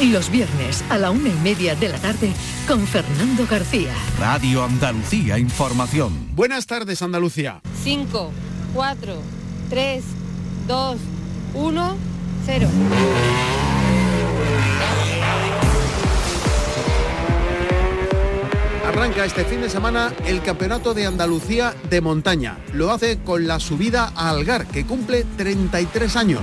Los viernes a la una y media de la tarde con Fernando García. Radio Andalucía Información. Buenas tardes, Andalucía. 5, 4, 3, 2, 1, 0. Arranca este fin de semana el Campeonato de Andalucía de Montaña. Lo hace con la subida a Algar, que cumple 33 años.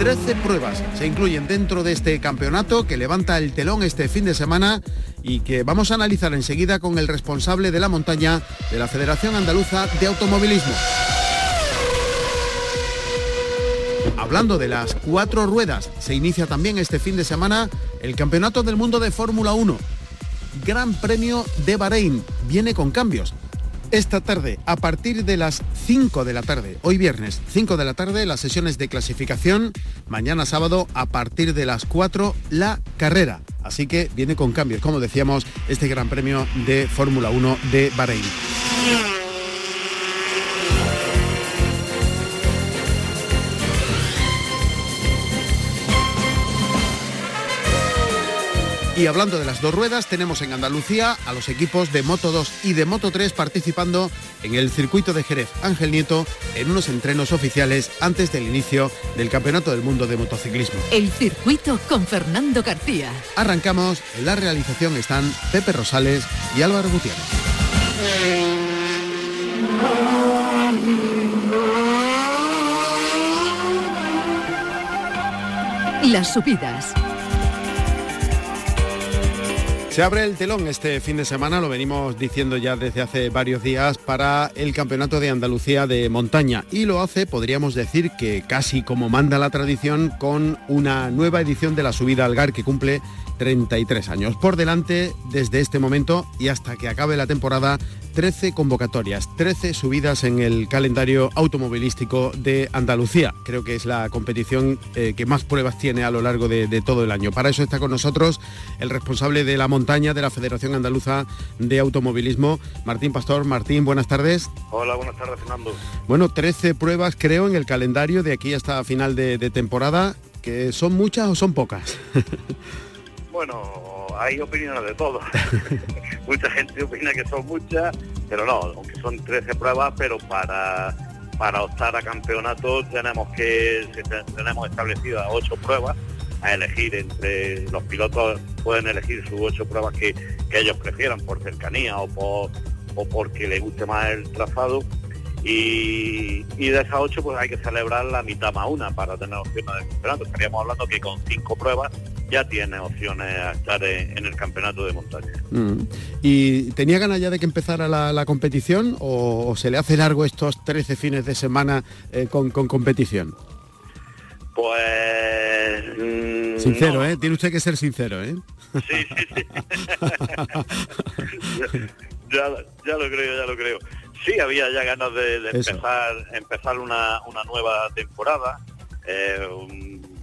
13 pruebas se incluyen dentro de este campeonato que levanta el telón este fin de semana y que vamos a analizar enseguida con el responsable de la montaña de la Federación Andaluza de Automovilismo. Hablando de las cuatro ruedas, se inicia también este fin de semana el Campeonato del Mundo de Fórmula 1. Gran Premio de Bahrein viene con cambios. Esta tarde, a partir de las 5 de la tarde, hoy viernes, 5 de la tarde, las sesiones de clasificación, mañana sábado, a partir de las 4, la carrera. Así que viene con cambios, como decíamos, este Gran Premio de Fórmula 1 de Bahrein. Y hablando de las dos ruedas, tenemos en Andalucía a los equipos de Moto 2 y de Moto 3 participando en el circuito de Jerez Ángel Nieto en unos entrenos oficiales antes del inicio del Campeonato del Mundo de Motociclismo. El circuito con Fernando García. Arrancamos, en la realización están Pepe Rosales y Álvaro Gutiérrez. Las subidas. Se abre el telón este fin de semana, lo venimos diciendo ya desde hace varios días, para el Campeonato de Andalucía de Montaña. Y lo hace, podríamos decir que casi como manda la tradición, con una nueva edición de la subida al GAR que cumple 33 años. Por delante, desde este momento y hasta que acabe la temporada, 13 convocatorias, 13 subidas en el calendario automovilístico de Andalucía. Creo que es la competición eh, que más pruebas tiene a lo largo de, de, todo el año. Para eso está con nosotros el responsable de la montaña de la Federación Andaluza de Automovilismo, Martín Pastor. Martín, buenas tardes. Hola, buenas tardes, Fernando. Bueno, 13 pruebas creo en el calendario de aquí hasta final de, de temporada, que son muchas o son pocas. bueno, hay opiniones de todo. Mucha gente opina que son muchas, pero no, aunque son 13 pruebas, pero para para optar a campeonato tenemos que tenemos establecidas ocho pruebas a elegir entre los pilotos pueden elegir sus ocho pruebas que, que ellos prefieran por cercanía o por o porque les guste más el trazado y, y, de esas ocho pues hay que celebrar la mitad más una para tener opciones de campeonato. Estaríamos hablando que con cinco pruebas ya tiene opciones a estar en, en el campeonato de montaña. Mm. ¿Y tenía ganas ya de que empezara la, la competición o, o, se le hace largo estos 13 fines de semana eh, con, con, competición? Pues... Mmm, sincero, no. ¿eh? Tiene usted que ser sincero, ¿eh? Sí, sí, sí. ya, ya lo creo, ya lo creo. Sí, había ya ganas de, de empezar, empezar una, una, nueva temporada. Eh,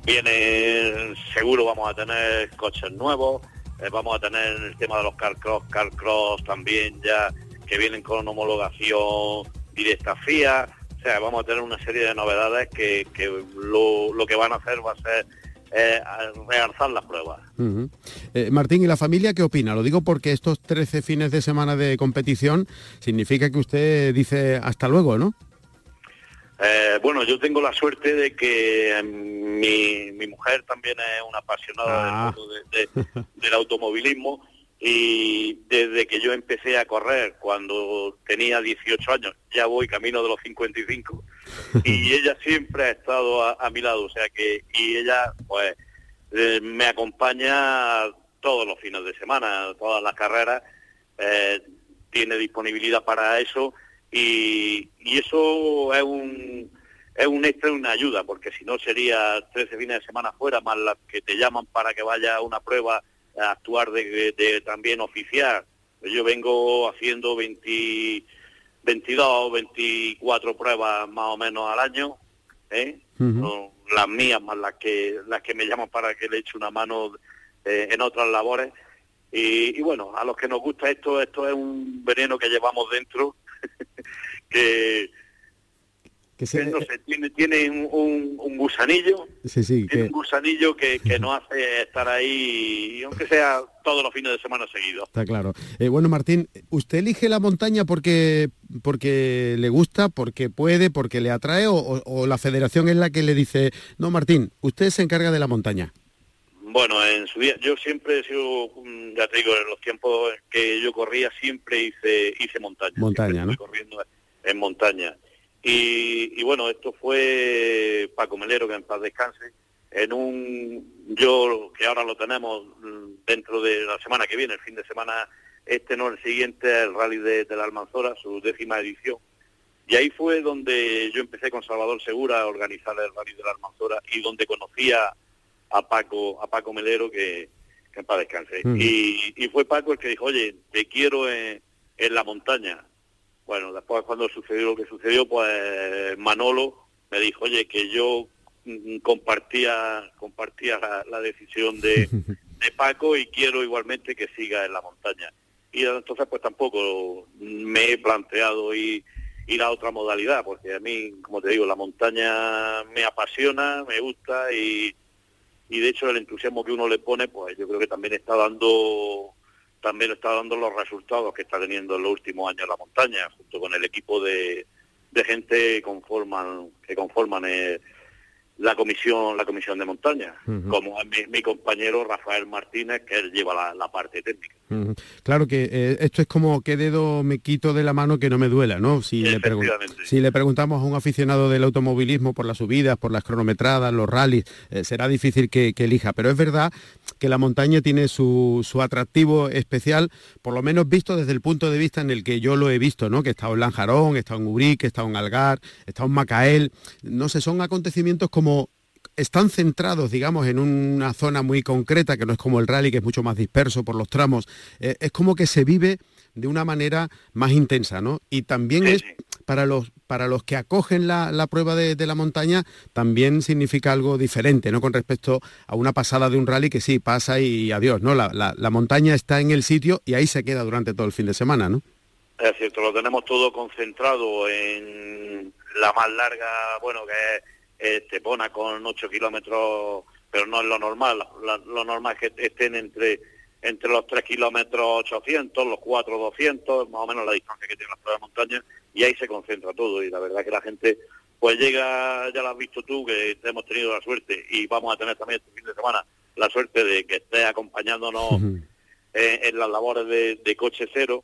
viene, seguro vamos a tener coches nuevos, eh, vamos a tener el tema de los car cross, car cross también ya que vienen con homologación directa FIA. O sea, vamos a tener una serie de novedades que, que lo, lo que van a hacer va a ser eh, realzar las pruebas. Uh -huh. eh, Martín, ¿y la familia qué opina? Lo digo porque estos 13 fines de semana de competición significa que usted dice hasta luego, ¿no? Eh, bueno, yo tengo la suerte de que mi, mi mujer también es una apasionada ah. del, mundo de, de, del automovilismo y desde que yo empecé a correr cuando tenía 18 años, ya voy camino de los 55 y ella siempre ha estado a, a mi lado, o sea que y ella pues eh, me acompaña todos los fines de semana, todas las carreras, eh, tiene disponibilidad para eso y, y eso es un es un extra, una ayuda, porque si no sería 13 fines de semana fuera, más las que te llaman para que vaya a una prueba actuar de, también oficial. Yo vengo haciendo 20, 22, 24 pruebas más o menos al año, ¿eh? las mías más las que las que me llaman para que le eche una mano eh, en otras labores. Y, y, bueno, a los que nos gusta esto, esto es un veneno que llevamos dentro, que, que no sé, tiene, tiene un, gusanillo, sí, sí, tiene un gusanillo que, que nos hace estar ahí, aunque sea todos los fines de semana seguidos. Está claro. Eh, bueno, Martín, ¿usted elige la montaña porque, porque le gusta, porque puede, porque le atrae, o, la federación es la que le dice, no, Martín, usted se encarga de la montaña? Bueno, en su día, yo siempre he sido, ya te digo, en los tiempos que yo corría siempre hice, hice montaña. Montaña, ¿no? Corriendo en montaña y, bueno, esto fue Paco Melero, que en paz descanse, en un, yo que ahora lo tenemos dentro de la semana que viene, el fin de semana, este no, el siguiente, el rally de, la Almanzora, su décima edición. Y ahí fue donde yo empecé con Salvador Segura a organizar el rally de la Almanzora y donde conocía a Paco, a Paco Melero, que, en paz descanse. Y, fue Paco el que dijo, oye, te quiero en la montaña bueno, después cuando sucedió lo que sucedió, pues Manolo me dijo, oye, que yo mm, compartía compartía la, decisión de, Paco y quiero igualmente que siga en la montaña. Y entonces pues tampoco me he planteado ir, ir a otra modalidad, porque a mí, como te digo, la montaña me apasiona, me gusta y, y de hecho el entusiasmo que uno le pone, pues yo creo que también está dando también está dando los resultados que está teniendo en los últimos años la montaña, junto con el equipo de, de gente que conforman, que conforman eh, la comisión la comisión de montaña, como mi, mi, compañero Rafael Martínez, que él lleva la, parte técnica. Claro que eh, esto es como qué dedo me quito de la mano que no me duela, ¿no? Si le, si le preguntamos a un aficionado del automovilismo por las subidas, por las cronometradas, los rallies, eh, será difícil que, elija, pero es verdad que la montaña tiene su, su, atractivo especial, por lo menos visto desde el punto de vista en el que yo lo he visto, ¿no? Que he estado en Lanjarón, he estado en Urique, he estado en Algar, he estado en Macael, no sé, son acontecimientos como están centrados, digamos, en una zona muy concreta, que no es como el rally, que es mucho más disperso por los tramos, eh, es como que se vive de una manera más intensa, ¿no? Y también es para los, para los que acogen la, prueba de, la montaña, también significa algo diferente, ¿no? Con respecto a una pasada de un rally que sí, pasa y adiós, ¿no? La, la montaña está en el sitio y ahí se queda durante todo el fin de semana, ¿no? Es cierto, lo tenemos todo concentrado en la más larga, bueno, que es este, Estepona con 8 kilómetros, pero no es lo normal. lo normal es que estén entre entre los 3 kilómetros 800, los 4 200, más o menos la distancia que tiene la prueba de montaña, y ahí se concentra todo. Y la verdad que la gente, pues llega, ya lo has visto tú, que hemos tenido la suerte, y vamos a tener también este fin de semana la suerte de que esté acompañándonos en, las labores de, coche cero,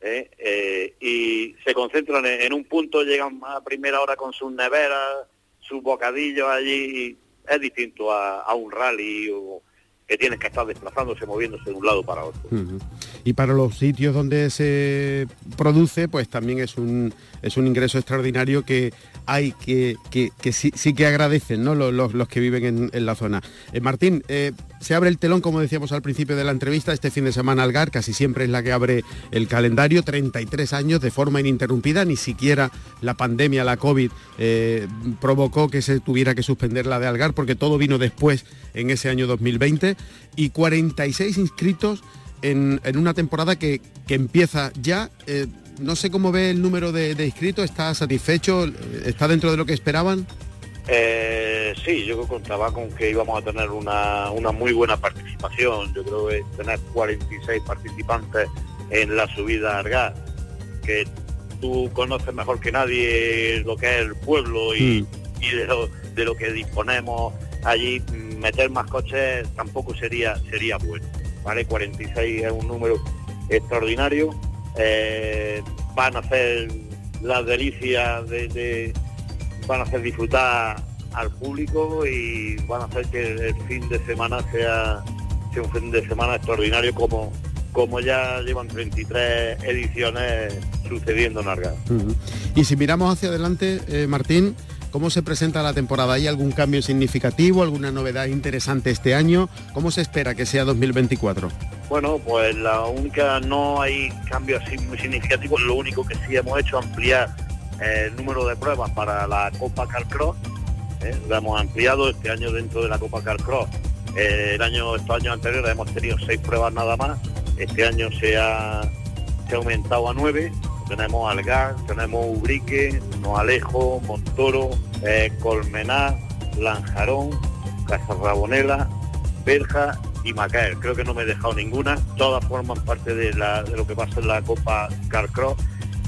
¿eh? Eh, y se concentran en, en, un punto, llegan a primera hora con sus neveras, su bocadillo allí es distinto a, un rally o que tienes que estar desplazándose, moviéndose de un lado para otro. Y para los sitios donde se produce, pues también es un, es un ingreso extraordinario que hay que, que, sí, que agradecen ¿no? los, los, que viven en, la zona. Eh, Martín, eh, se abre el telón, como decíamos al principio de la entrevista, este fin de semana Algar, casi siempre es la que abre el calendario, 33 años de forma ininterrumpida, ni siquiera la pandemia, la COVID, eh, provocó que se tuviera que suspender la de Algar, porque todo vino después en ese año 2020, y 46 inscritos en, una temporada que, empieza ya. Eh, no sé cómo ve el número de, de inscritos, ¿está satisfecho? ¿Está dentro de lo que esperaban? Eh, sí, yo contaba con que íbamos a tener una, muy buena participación. Yo creo que tener 46 participantes en la subida a Argar, que tú conoces mejor que nadie lo que es el pueblo y, mm. de, lo, de, lo, que disponemos allí, meter más coches tampoco sería, sería bueno. ¿Vale? 46 es un número extraordinario. Eh, van a hacer las delicias de van a hacer disfrutar al público y van a hacer que el fin de semana sea, un fin de semana extraordinario como, como ya llevan 33 ediciones sucediendo en Arga. Y si miramos hacia adelante, eh, Martín, ¿Cómo se presenta la temporada? ¿Hay algún cambio significativo, alguna novedad interesante este año? ¿Cómo se espera que sea 2024? Bueno, pues la única, no hay cambios así muy significativos, lo único que sí hemos hecho es ampliar eh, el número de pruebas para la Copa Carcross, ¿eh? lo hemos ampliado este año dentro de la Copa Carcross. Eh, el año, estos años anteriores hemos tenido seis pruebas nada más, este año se ha, se ha aumentado a nueve, tenemos Algar, tenemos Ubrique, Noalejo, Montoro, eh, Colmenar, Lanjarón, Casarrabonela, Berja y Macael. Creo que no me he dejado ninguna. Todas forman parte de, lo que pasa en la Copa Carcross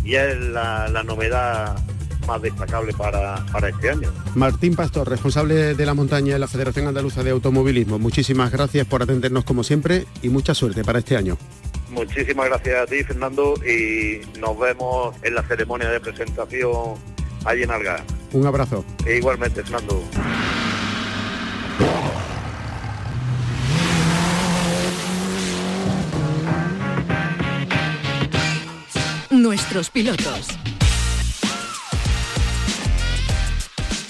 y es la, la novedad más destacable para, para este año. Martín Pastor, responsable de la montaña de la Federación Andaluza de Automovilismo. Muchísimas gracias por atendernos como siempre y mucha suerte para este año. Muchísimas gracias a ti, Fernando, y nos vemos en la ceremonia de presentación allí en Algar. Un abrazo. E igualmente, Fernando. Nuestros pilotos.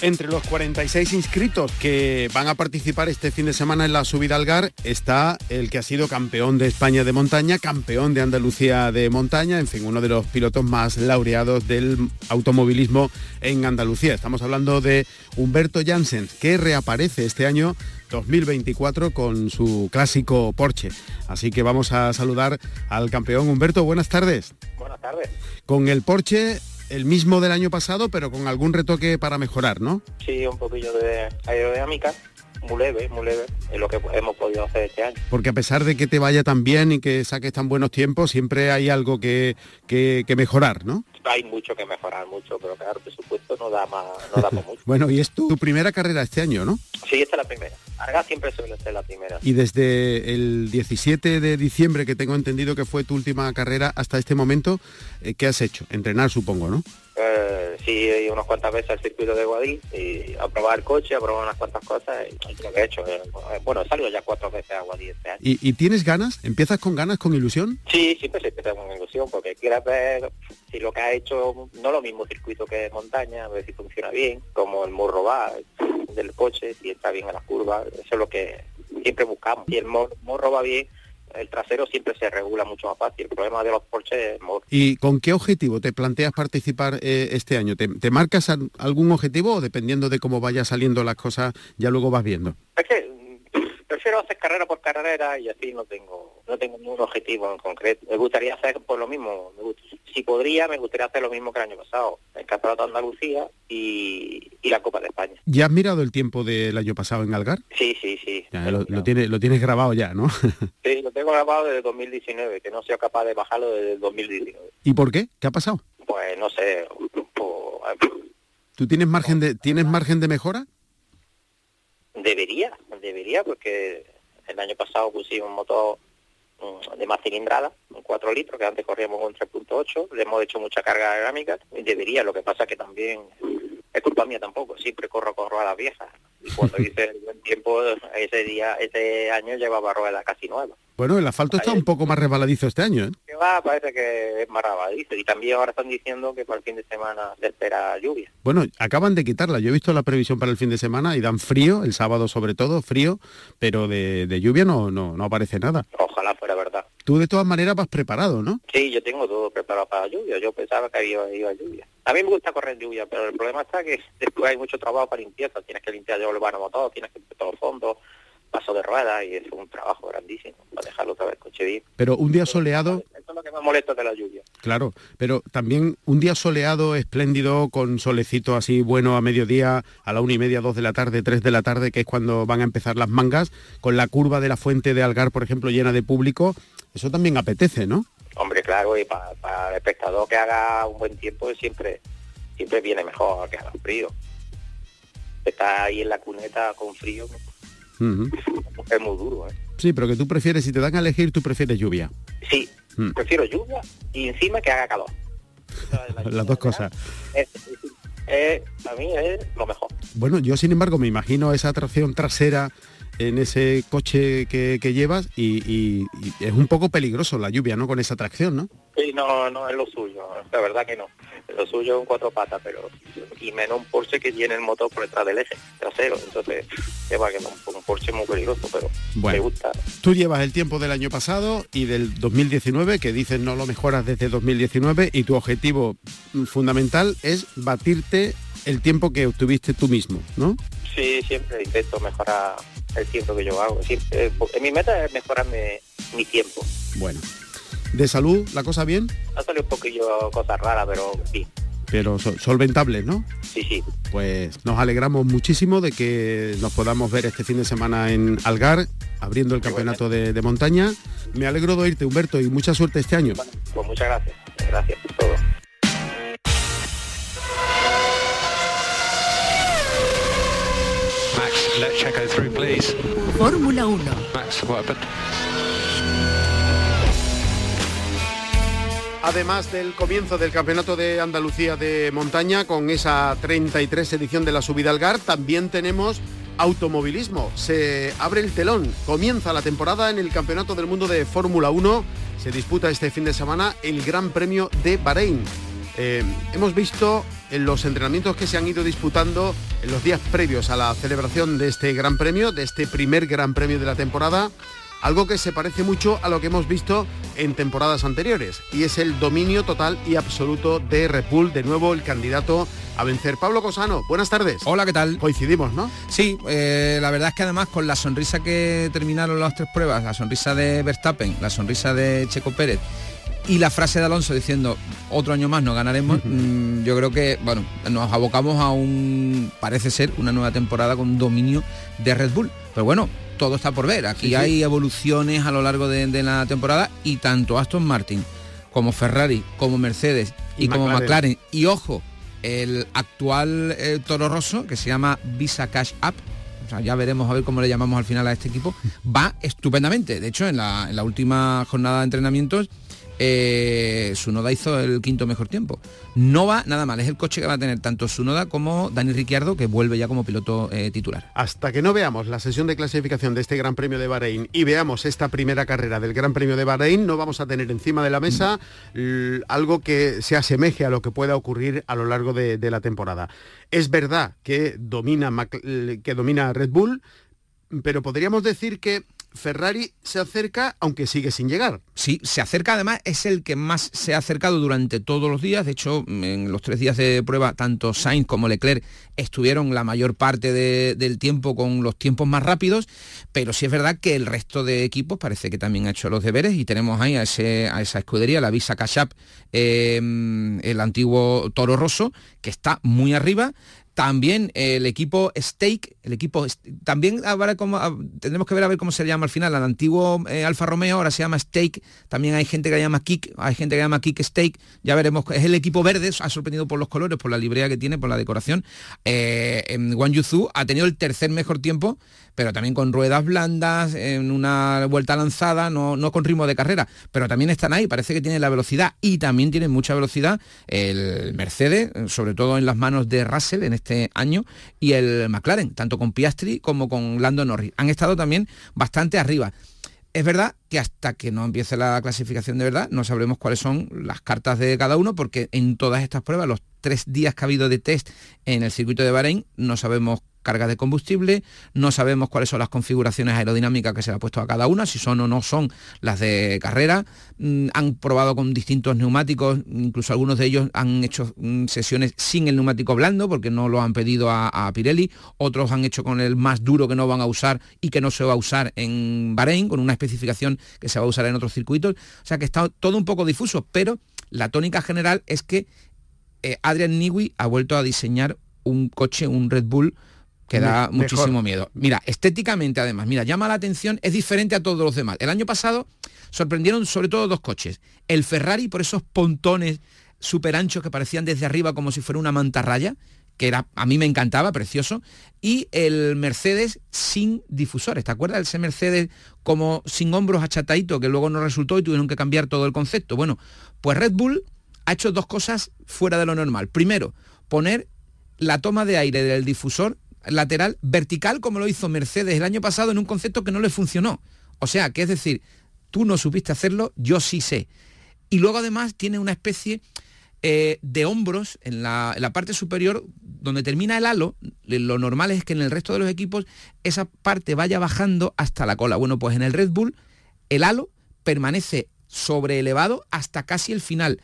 Entre los 46 inscritos que van a participar este fin de semana en la subida al GAR está el que ha sido campeón de España de montaña, campeón de Andalucía de montaña, en fin, uno de los pilotos más laureados del automovilismo en Andalucía. Estamos hablando de Humberto Janssen, que reaparece este año 2024 con su clásico Porsche. Así que vamos a saludar al campeón Humberto. Buenas tardes. Buenas tardes. Con el Porsche el mismo del año pasado, pero con algún retoque para mejorar, ¿no? Sí, un poquillo de aerodinámica, muy leve, muy leve, es lo que hemos podido hacer este año. Porque a pesar de que te vaya tan bien y que saques tan buenos tiempos, siempre hay algo que, que- que mejorar, ¿no? Hay mucho que mejorar, mucho, pero claro, el presupuesto no da más, no da mucho. Bueno, y es tu, tu primera carrera este año, ¿no? Sí, esta es la primera. Arga siempre suele ser la primera. Y desde el 17 de diciembre, que tengo entendido que fue tu última carrera, hasta este momento, eh, ¿qué has hecho? Entrenar, supongo, ¿no? Eh, sí, unas cuantas veces al circuito de Guadí y a probar el coche, a probar unas cuantas cosas y lo que he hecho. eh, bueno, he salido ya cuatro veces a Guadí este año. ¿Y, y tienes ganas? ¿Empiezas con ganas, con ilusión? Sí, siempre se empieza con ilusión porque quieres ver si lo que ha hecho, no lo mismo circuito que montaña, a ver si funciona bien, como el morro va del coche, si está bien a las curvas, eso es lo que siempre buscamos. Si el mor- morro va bien, el trasero siempre se regula mucho más fácil. El problema de los Porsche es. ¿Y con qué objetivo te planteas participar eh, este año? ¿Te, te marcas al- algún objetivo o dependiendo de cómo vayan saliendo las cosas, ya luego vas viendo? Es que prefiero hacer carrera por carrera y así no tengo no tengo ningún objetivo en concreto. Me gustaría hacer por lo mismo, me gust- si podría, me gustaría hacer lo mismo que el año pasado, el Campeonato de Andalucía y, y la Copa de España. ¿Ya has mirado el tiempo del año pasado en Algar? Sí, sí, sí. Ya, lo, lo tienes, lo tienes grabado ya, ¿no? Sí, lo tengo grabado desde 2019, que no soy capaz de bajarlo desde el 2019. ¿Y por qué? ¿Qué ha pasado? Pues no sé, pues, ¿Tú tienes margen de, tienes margen de mejora? Debería, debería, porque el año pasado pusimos un motor mm, de más cilindrada, un 4 litros, que antes corríamos con 3.8, le hemos hecho mucha carga aerodinámica, y debería, lo que pasa que también es culpa mía tampoco, siempre corro con ruedas viejas, y cuando hice el buen tiempo, ese día, ese año llevaba ruedas casi nuevas. Bueno, el asfalto está un poco más resbaladizo este año, ¿eh? que va, parece que es más rabadizo. Y también ahora están diciendo que para el fin de semana se espera lluvia. Bueno, acaban de quitarla. Yo he visto la previsión para el fin de semana y dan frío, el sábado sobre todo, frío, pero de, de lluvia no, no, no aparece nada. Ojalá fuera verdad. Tú de todas maneras vas preparado, ¿no? Sí, yo tengo todo preparado para la lluvia. Yo pensaba que iba, iba a lluvia. A mí me gusta correr lluvia, pero el problema está que después hay mucho trabajo para limpieza. Tienes que limpiar el vano todo, tienes que limpiar todos los fondos, paso de ruedas y es un trabajo grandísimo para dejarlo otra vez el coche bien. Pero un día soleado, Eso es lo que me molesta de la lluvia. claro, pero también un día soleado, espléndido, con solecito así bueno a mediodía, a la una y media, dos de la tarde, tres de la tarde, que es cuando van a empezar las mangas, con la curva de la fuente de Algar, por ejemplo, llena de público, eso también apetece, ¿no? Hombre, claro, y para, para el espectador que haga un buen tiempo siempre siempre viene mejor que haga frío. Estar ahí en la cuneta con frío Es muy duro, ¿eh? Sí, pero que tú prefieres, si te dan a elegir, tú prefieres lluvia. Sí, Mm. prefiero lluvia y encima que haga calor. Las dos cosas. Es, es- a mí es lo mejor. Bueno, yo sin embargo me imagino esa tracción trasera en ese coche que, llevas y, es un poco peligroso la lluvia, ¿no? Con esa tracción, ¿no? Sí, no, no es lo suyo, la verdad que no. Lo suyo es un cuatro patas, pero y menos un Porsche que tiene el motor por detrás del eje trasero. Entonces, lleva que no, un Porsche muy peligroso, pero me gusta. Tú llevas el tiempo del año pasado y del 2019, que dices no lo mejoras desde 2019, y tu objetivo fundamental es batirte el tiempo que obtuviste tú mismo, ¿no? Sí, siempre intento mejorar el tiempo que yo hago. Siempre, mi meta es mejorarme mi tiempo. Bueno. ¿De salud la cosa bien? Ha salido un poquillo cosas raras, pero sí. Pero solventables, ¿no? Sí, sí. Pues nos alegramos muchísimo de que nos podamos ver este fin de semana en Algar, abriendo el campeonato de, de, montaña. Me alegro de oírte, Humberto, y mucha suerte este año. pues muchas gracias. Gracias por todo. Let Checo through, please. Fórmula 1. Max, what happened? Además del comienzo del Campeonato de Andalucía de Montaña, con esa 33 edición de la subida al GAR, también tenemos automovilismo. Se abre el telón, comienza la temporada en el Campeonato del Mundo de Fórmula 1. Se disputa este fin de semana el Gran Premio de Bahrein. Eh, hemos visto en los entrenamientos que se han ido disputando en los días previos a la celebración de este Gran Premio, de este primer Gran Premio de la temporada, algo que se parece mucho a lo que hemos visto en temporadas anteriores, y es el dominio total y absoluto de Red Bull, de nuevo el candidato a vencer. Pablo Cosano, buenas tardes. Hola, ¿qué tal? Coincidimos, ¿no? Sí, eh, la verdad es que además con la sonrisa que terminaron las tres pruebas, la sonrisa de Verstappen, la sonrisa de Checo Pérez y la frase de Alonso diciendo otro año más no ganaremos, mm, yo creo que bueno, nos abocamos a un, parece ser, una nueva temporada con dominio de Red Bull. Pero bueno, todo está por ver. Aquí hay evoluciones a lo largo de, la temporada y tanto Aston Martin como Ferrari, como Mercedes y, como McLaren. Y ojo, el actual eh, Toro Rosso, que se llama Visa Cash App, o sea, ya veremos a ver cómo le llamamos al final a este equipo, va estupendamente. De hecho, en la, en la última jornada de entrenamientos eh, Sunoda hizo el quinto mejor tiempo. No va nada mal, es el coche que va a tener tanto Sunoda como Dani Ricciardo, que vuelve ya como piloto eh, titular. Hasta que no veamos la sesión de clasificación de este Gran Premio de Bahrein y veamos esta primera carrera del Gran Premio de Bahrein, no vamos a tener encima de la mesa algo que se asemeje a lo que pueda ocurrir a lo largo de, de la temporada. Es verdad que domina, que domina Red Bull, pero podríamos decir que Ferrari se acerca, aunque sigue sin llegar. Sí, se acerca además, es el que más se ha acercado durante todos los días. De hecho, en los tres días de prueba, tanto Sainz como Leclerc estuvieron la mayor parte del tiempo con los tiempos más rápidos, pero sí es verdad que el resto de equipos parece que también ha hecho los deberes y tenemos ahí a, esa escudería, la Visa Cashap, eh, el antiguo Toro Rosso, que está muy arriba. También el equipo Stake, el equipo también tendremos que ver a ver cómo se llama al final. El antiguo eh, Alfa Romeo ahora se llama Stake. También hay gente que llama Kick, hay gente que llama Kick Stake. Ya veremos. Es el equipo verde, ha sorprendido por los colores, por la librea que tiene, por la decoración. Eh, en Wang Yuzu ha tenido el tercer mejor tiempo pero también con ruedas blandas, en una vuelta lanzada, no, no con ritmo de carrera, pero también están ahí, parece que tienen la velocidad y también tienen mucha velocidad el Mercedes, sobre todo en las manos de Russell este año, y el McLaren, tanto con Piastri como con Lando Norris. Han estado también bastante arriba. Es verdad que hasta que no empiece la clasificación de verdad no sabremos cuáles son las cartas de cada uno porque en todas estas pruebas, los tres días que ha habido de test en el circuito de Bahrein, no sabemos carga de combustible, no sabemos cuáles son las configuraciones aerodinámicas que se le ha puesto a cada una, si son o no son las de carrera, mm, han probado con distintos neumáticos, incluso algunos de ellos han hecho mm, sesiones sin el neumático blando porque no lo han pedido a, Pirelli, otros han hecho con el más duro que no van a usar y que no se va a usar en Bahrein, con una especificación que se va a usar en otros circuitos, o sea que está todo un poco difuso, pero la tónica general es que eh, Adrian Newey ha vuelto a diseñar un coche, un Red Bull que da muchísimo miedo. Mira, estéticamente además, mira, llama la atención, es diferente a todos los demás. El año pasado sorprendieron sobre todo dos coches. El Ferrari por esos pontones súper anchos que parecían desde arriba como si fuera una mantarraya, que era, a mí me encantaba, precioso, y el Mercedes sin difusores. ¿Te acuerdas de ese Mercedes como sin hombros achatadito que luego no resultó y tuvieron que cambiar todo el concepto? Bueno, pues Red Bull ha hecho dos cosas fuera de lo normal. Primero, poner la toma de aire del difusor lateral vertical como lo hizo Mercedes el año pasado en un concepto que no le funcionó. O sea, que es decir, tú no supiste hacerlo, yo sí sé. Y luego además tiene una especie eh, de hombros en la, parte superior donde termina el halo, lo normal es que en el resto de los equipos esa parte vaya bajando hasta la cola. Bueno, pues en el Red Bull el halo permanece sobre elevado hasta casi el final.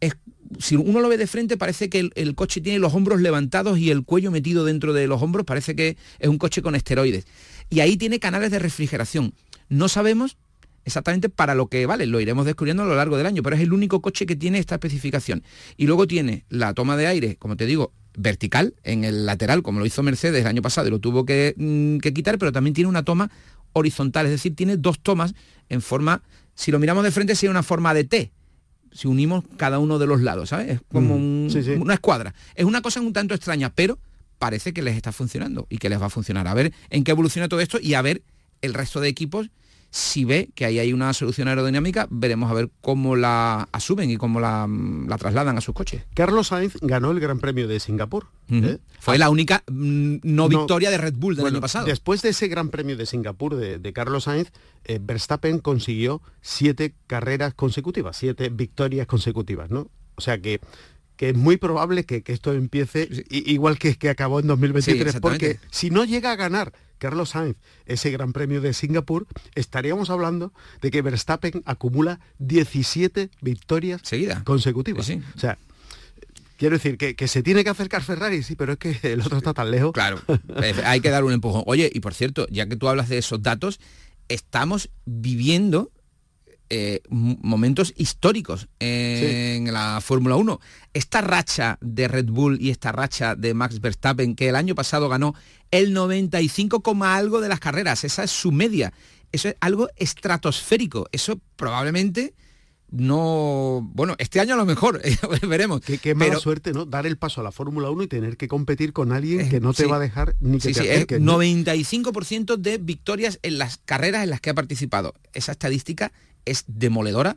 Es, si uno lo ve de frente parece que el, coche tiene los hombros levantados y el cuello metido dentro de los hombros, parece que es un coche con esteroides. Y ahí tiene canales de refrigeración. No sabemos exactamente para lo que vale, lo iremos descubriendo a lo largo del año, pero es el único coche que tiene esta especificación. Y luego tiene la toma de aire, como te digo, vertical en el lateral, como lo hizo Mercedes el año pasado y lo tuvo que, mm, que quitar, pero también tiene una toma horizontal, es decir, tiene dos tomas en forma, si lo miramos de frente, sería una forma de T, si unimos cada uno de los lados, ¿sabes? Es como Mm, un- sí, sí. una escuadra. Es una cosa un tanto extraña, pero parece que les está funcionando y que les va a funcionar. A ver en qué evoluciona todo esto y a ver el resto de equipos si ve que ahí hay una solución aerodinámica, veremos a ver cómo la asumen y cómo la, la trasladan a sus coches. Carlos Sainz ganó el Gran Premio de Singapur. ¿eh? Fue la única mm, no, No. victoria de Red Bull del Bueno, año pasado. Después de ese Gran Premio de Singapur de, de Carlos Sainz, eh, Verstappen consiguió siete carreras consecutivas, siete victorias consecutivas, ¿no? O sea que, que es muy probable que, que esto empiece igual que, que acabó en 2023, Sí, porque si no llega a ganar Carlos Sainz ese Gran Premio de Singapur, estaríamos hablando de que Verstappen acumula 17 victorias Seguida. consecutivas. Sí. O sea, quiero decir que, que se tiene que acercar Ferrari, sí, pero es que el otro está tan lejos. Claro, eh, hay que dar un empujón. Oye, y por cierto, ya que tú hablas de esos datos, estamos viviendo eh, momentos históricos en la Fórmula 1. Esta racha de Red Bull y esta racha de Max Verstappen, que el año pasado ganó el 95, coma algo de las carreras, esa es su media. Eso es algo estratosférico. Eso probablemente no... Bueno, este año a lo mejor, veremos. Qué, qué mala Pero- suerte, ¿no? Dar el paso a la Fórmula 1 y tener que competir con alguien que no te sí. va a dejar ni que Sí, te sí, es acerques, ¿no? 95% de victorias en las carreras en las que ha participado. Esa estadística es demoledora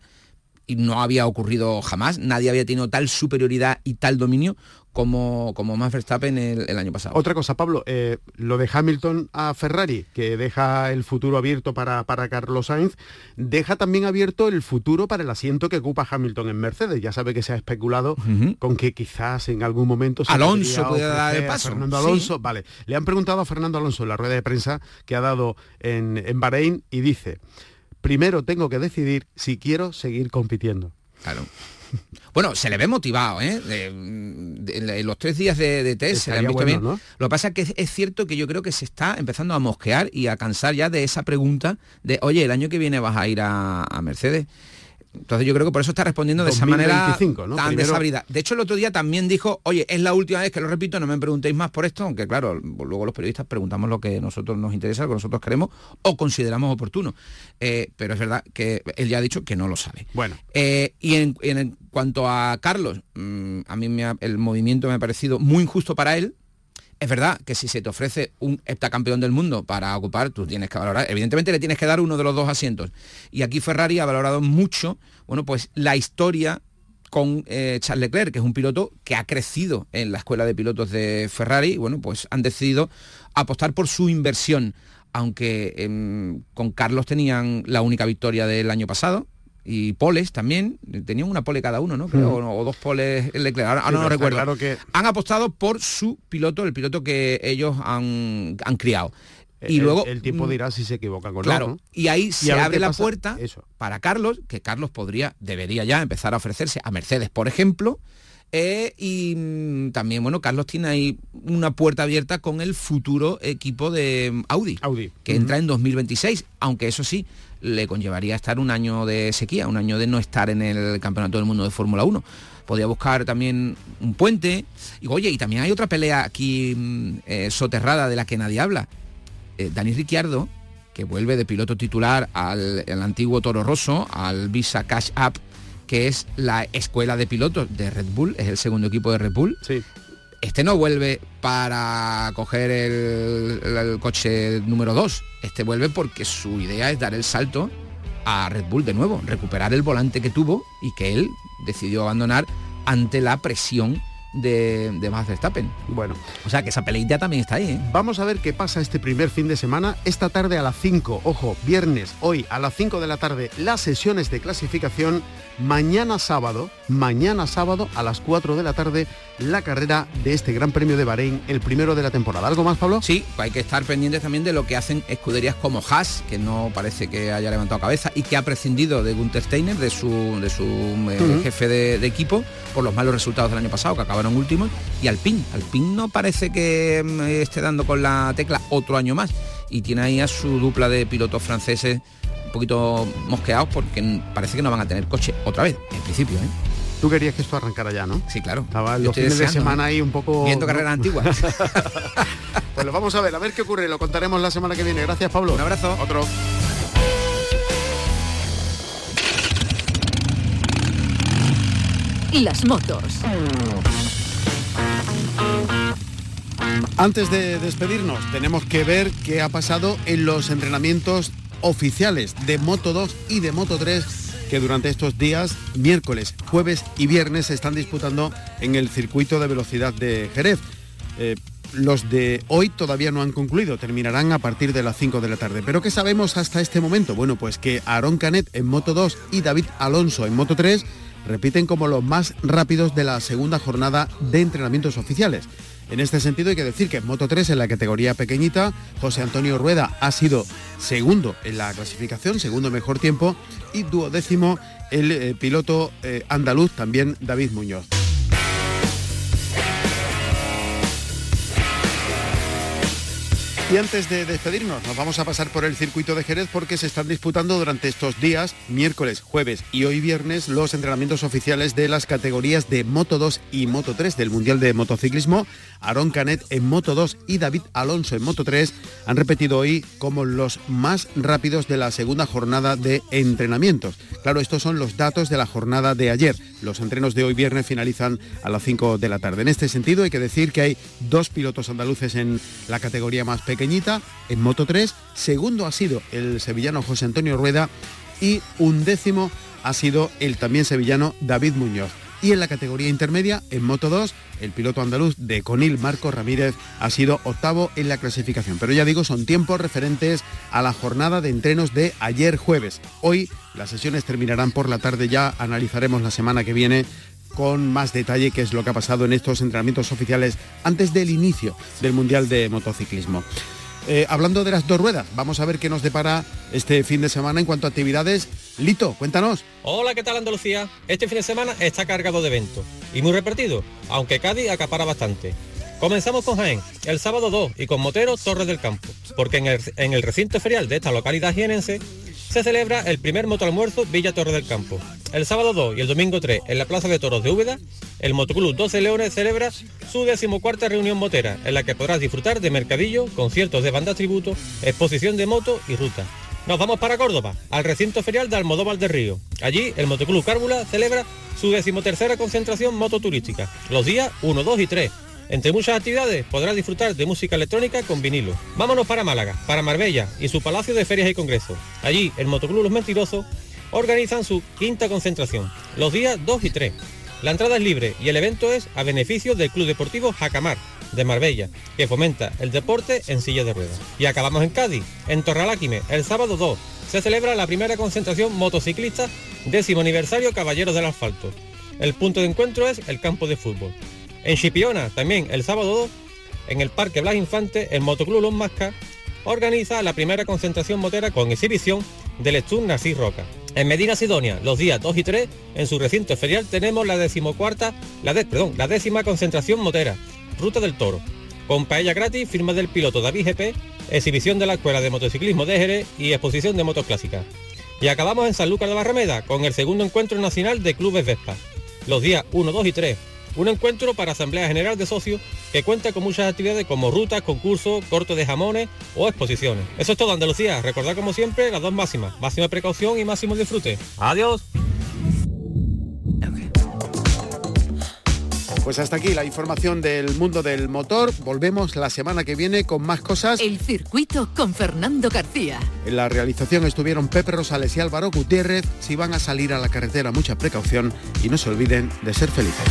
y no había ocurrido jamás. Nadie había tenido tal superioridad y tal dominio como, como Max Verstappen el, el año pasado. Otra cosa, Pablo, eh, lo de Hamilton a Ferrari, que deja el futuro abierto para, para Carlos Sainz, deja también abierto el futuro para el asiento que ocupa Hamilton en Mercedes. Ya sabe que se ha especulado con que quizás en algún momento se Alonso puede dar el paso, Fernando sí. Alonso, vale. Le han preguntado a Fernando Alonso en la rueda de prensa que ha dado en, en Bahrein y dice, primero tengo que decidir si quiero seguir compitiendo. Claro. Bueno, se le ve motivado, ¿eh? En los tres días de, de test se le han Estaría visto bueno, bien. ¿no? Lo que pasa es que es, es cierto que yo creo que se está empezando a mosquear y a cansar ya de esa pregunta de, oye, el año que viene vas a ir a, a Mercedes. Entonces yo creo que por eso está respondiendo de esa manera 2025, ¿no? tan Primero- desabrida. De hecho, el otro día también dijo, oye, es la última vez que lo repito, no me preguntéis más por esto, aunque claro, luego los periodistas preguntamos lo que nosotros nos interesa, lo que nosotros queremos o consideramos oportuno. Eh, pero es verdad que él ya ha dicho que no lo sabe. Bueno, Eh, y en, en- en cuanto a Carlos, mm, a mí me ha- el movimiento me ha parecido muy injusto para él. Es verdad que si se te ofrece un heptacampeón del mundo para ocupar, tú tienes que valorar, evidentemente le tienes que dar uno de los dos asientos. Y aquí Ferrari ha valorado mucho, bueno, pues la historia con eh, Charles Leclerc, que es un piloto que ha crecido en la escuela de pilotos de Ferrari, y bueno, pues han decidido apostar por su inversión, aunque em, con Carlos tenían la única victoria del año pasado, y poles también, tenían una pole cada uno, ¿no? Creo, o, o dos poles Leclerc, ahora, Sí, no recuerdo. claro que- Han apostado por su piloto, el piloto que ellos han, han criado. Y el- luego el tiempo mm, dirá si se equivocan o Claro, no, ¿no? y ahí se abre la pasa. puerta Eso. para Carlos, que Carlos podría, debería ya empezar a ofrecerse a Mercedes, por ejemplo. eh, y mm, también, bueno, Carlos tiene ahí una puerta abierta con el futuro equipo de mm, Audi, Audi. que entra en 2026, aunque eso sí, le conllevaría estar un año de sequía, un año de no estar en el Campeonato del Mundo de Fórmula 1. Podría buscar también un puente. Y oye, y también hay otra pelea aquí mm, eh, soterrada de la que nadie habla. Eh, Dani Ricciardo, que vuelve de piloto titular al, al antiguo Toro Rosso, al Visa Cash App, que es la escuela de pilotos de Red Bull, es el segundo equipo de Red Bull. Sí. Este no vuelve para coger el, coche número 2. Este vuelve porque su idea es dar el salto a Red Bull de nuevo, recuperar el volante que tuvo y que él decidió abandonar ante la presión de, de Max Verstappen. Bueno. O sea que esa peleita también está ahí. ¿eh? Vamos a ver qué pasa este primer fin de semana. Esta tarde a las 5, ojo, viernes, hoy a las 5 de la tarde, las sesiones de clasificación. Mañana sábado, mañana sábado a las 4 de la tarde, la carrera de este Gran Premio de Bahrein, el primero de la temporada. ¿Algo más, Pablo? Sí, hay que estar pendientes también de lo que hacen escuderías como Haas, que no parece que haya levantado cabeza y que ha prescindido de Gunther Steiner, de su, de su eh, jefe de, de, equipo, por los malos resultados del año pasado, que acabaron últimos, y Alpine. Alpine no parece que mm, esté dando con la tecla otro año más y tiene ahí a su dupla de pilotos franceses un poquito mosqueados porque parece que no van a tener coche otra vez, en principio. ¿eh? Tú querías que esto arrancara ya, ¿no? Sí, claro. Estaba los fines de semana ahí un poco... Viendo carreras antiguas. pues lo vamos a ver, a ver qué ocurre. Lo contaremos la semana que viene. Gracias, Pablo. Un abrazo. Otro. Las motos. Antes de despedirnos, tenemos que ver qué ha pasado en los entrenamientos oficiales de Moto 2 y de Moto 3 que durante estos días, miércoles, jueves y viernes, se están disputando en el circuito de velocidad de Jerez. Eh, los de hoy todavía no han concluido, terminarán a partir de las 5 de la tarde. ¿Pero qué sabemos hasta este momento? Bueno, pues que Aaron Canet en Moto 2 y David Alonso en Moto 3 repiten como los más rápidos de la segunda jornada de entrenamientos oficiales. En este sentido hay que decir que en Moto 3, en la categoría pequeñita, José Antonio Rueda ha sido segundo en la clasificación, segundo mejor tiempo, y duodécimo el eh, piloto eh, andaluz, también David Muñoz. Y antes de despedirnos, nos vamos a pasar por el circuito de Jerez porque se están disputando durante estos días, miércoles, jueves y hoy viernes, los entrenamientos oficiales de las categorías de Moto 2 y Moto 3 del Mundial de Motociclismo. Aaron Canet en Moto 2 y David Alonso en Moto 3 han repetido hoy como los más rápidos de la segunda jornada de entrenamientos. Claro, estos son los datos de la jornada de ayer. Los entrenos de hoy viernes finalizan a las 5 de la tarde. En este sentido hay que decir que hay dos pilotos andaluces en la categoría más pequeña en Moto 3, segundo ha sido el sevillano José Antonio Rueda y un décimo ha sido el también sevillano David Muñoz. Y en la categoría intermedia, en Moto 2, el piloto andaluz de Conil Marco Ramírez ha sido octavo en la clasificación. Pero ya digo, son tiempos referentes a la jornada de entrenos de ayer jueves. Hoy las sesiones terminarán por la tarde, ya analizaremos la semana que viene con más detalle qué es lo que ha pasado en estos entrenamientos oficiales antes del inicio del Mundial de Motociclismo. Eh, hablando de las dos ruedas, vamos a ver qué nos depara este fin de semana en cuanto a actividades. Lito, cuéntanos. Hola, ¿qué tal Andalucía? Este fin de semana está cargado de eventos y muy repartido, aunque Cádiz acapara bastante. Comenzamos con Jaén, el sábado 2 y con Motero Torres del Campo, porque en el, en el recinto ferial de esta localidad jienense se celebra el primer motoalmuerzo Villa Torre del Campo. El sábado 2 y el domingo 3 en la Plaza de Toros de Úbeda, el Motoclub 12 Leones celebra su decimocuarta reunión motera, en la que podrás disfrutar de mercadillo, conciertos de banda tributo, exposición de moto y ruta. Nos vamos para Córdoba, al recinto ferial de Almodóvar del Río. Allí el Motoclub Cárbula celebra su decimotercera concentración mototurística, los días 1, 2 y 3 entre muchas actividades podrás disfrutar de música electrónica con vinilo. Vámonos para Málaga, para Marbella y su Palacio de Ferias y Congresos. Allí, el Motoclub Los Mentirosos organizan su quinta concentración, los días 2 y 3. La entrada es libre y el evento es a beneficio del Club Deportivo Jacamar de Marbella, que fomenta el deporte en silla de ruedas. Y acabamos en Cádiz, en Torraláquime, el sábado 2. Se celebra la primera concentración motociclista, décimo aniversario Caballeros del Asfalto. El punto de encuentro es el campo de fútbol. En Chipiona, también el sábado 2, en el Parque Blas Infante, el Motoclub Los Mascas organiza la primera concentración motera con exhibición del Stun Narcís Roca. En Medina Sidonia, los días 2 y 3, en su recinto ferial tenemos la decimocuarta, la la décima concentración motera, Ruta del Toro, con paella gratis, firma del piloto David GP, exhibición de la Escuela de Motociclismo de Jerez y exposición de motos clásicas. Y acabamos en San Lucas de Barrameda con el segundo encuentro nacional de clubes Vespa, los días 1, 2 y 3, un encuentro para Asamblea General de Socios que cuenta con muchas actividades como rutas, concursos, cortes de jamones o exposiciones. Eso es todo Andalucía. Recordad como siempre las dos máximas. Máxima precaución y máximo disfrute. Adiós. Pues hasta aquí la información del mundo del motor. Volvemos la semana que viene con más cosas. El circuito con Fernando García. En la realización estuvieron Pepe Rosales y Álvaro Gutiérrez. Si van a salir a la carretera, mucha precaución y no se olviden de ser felices.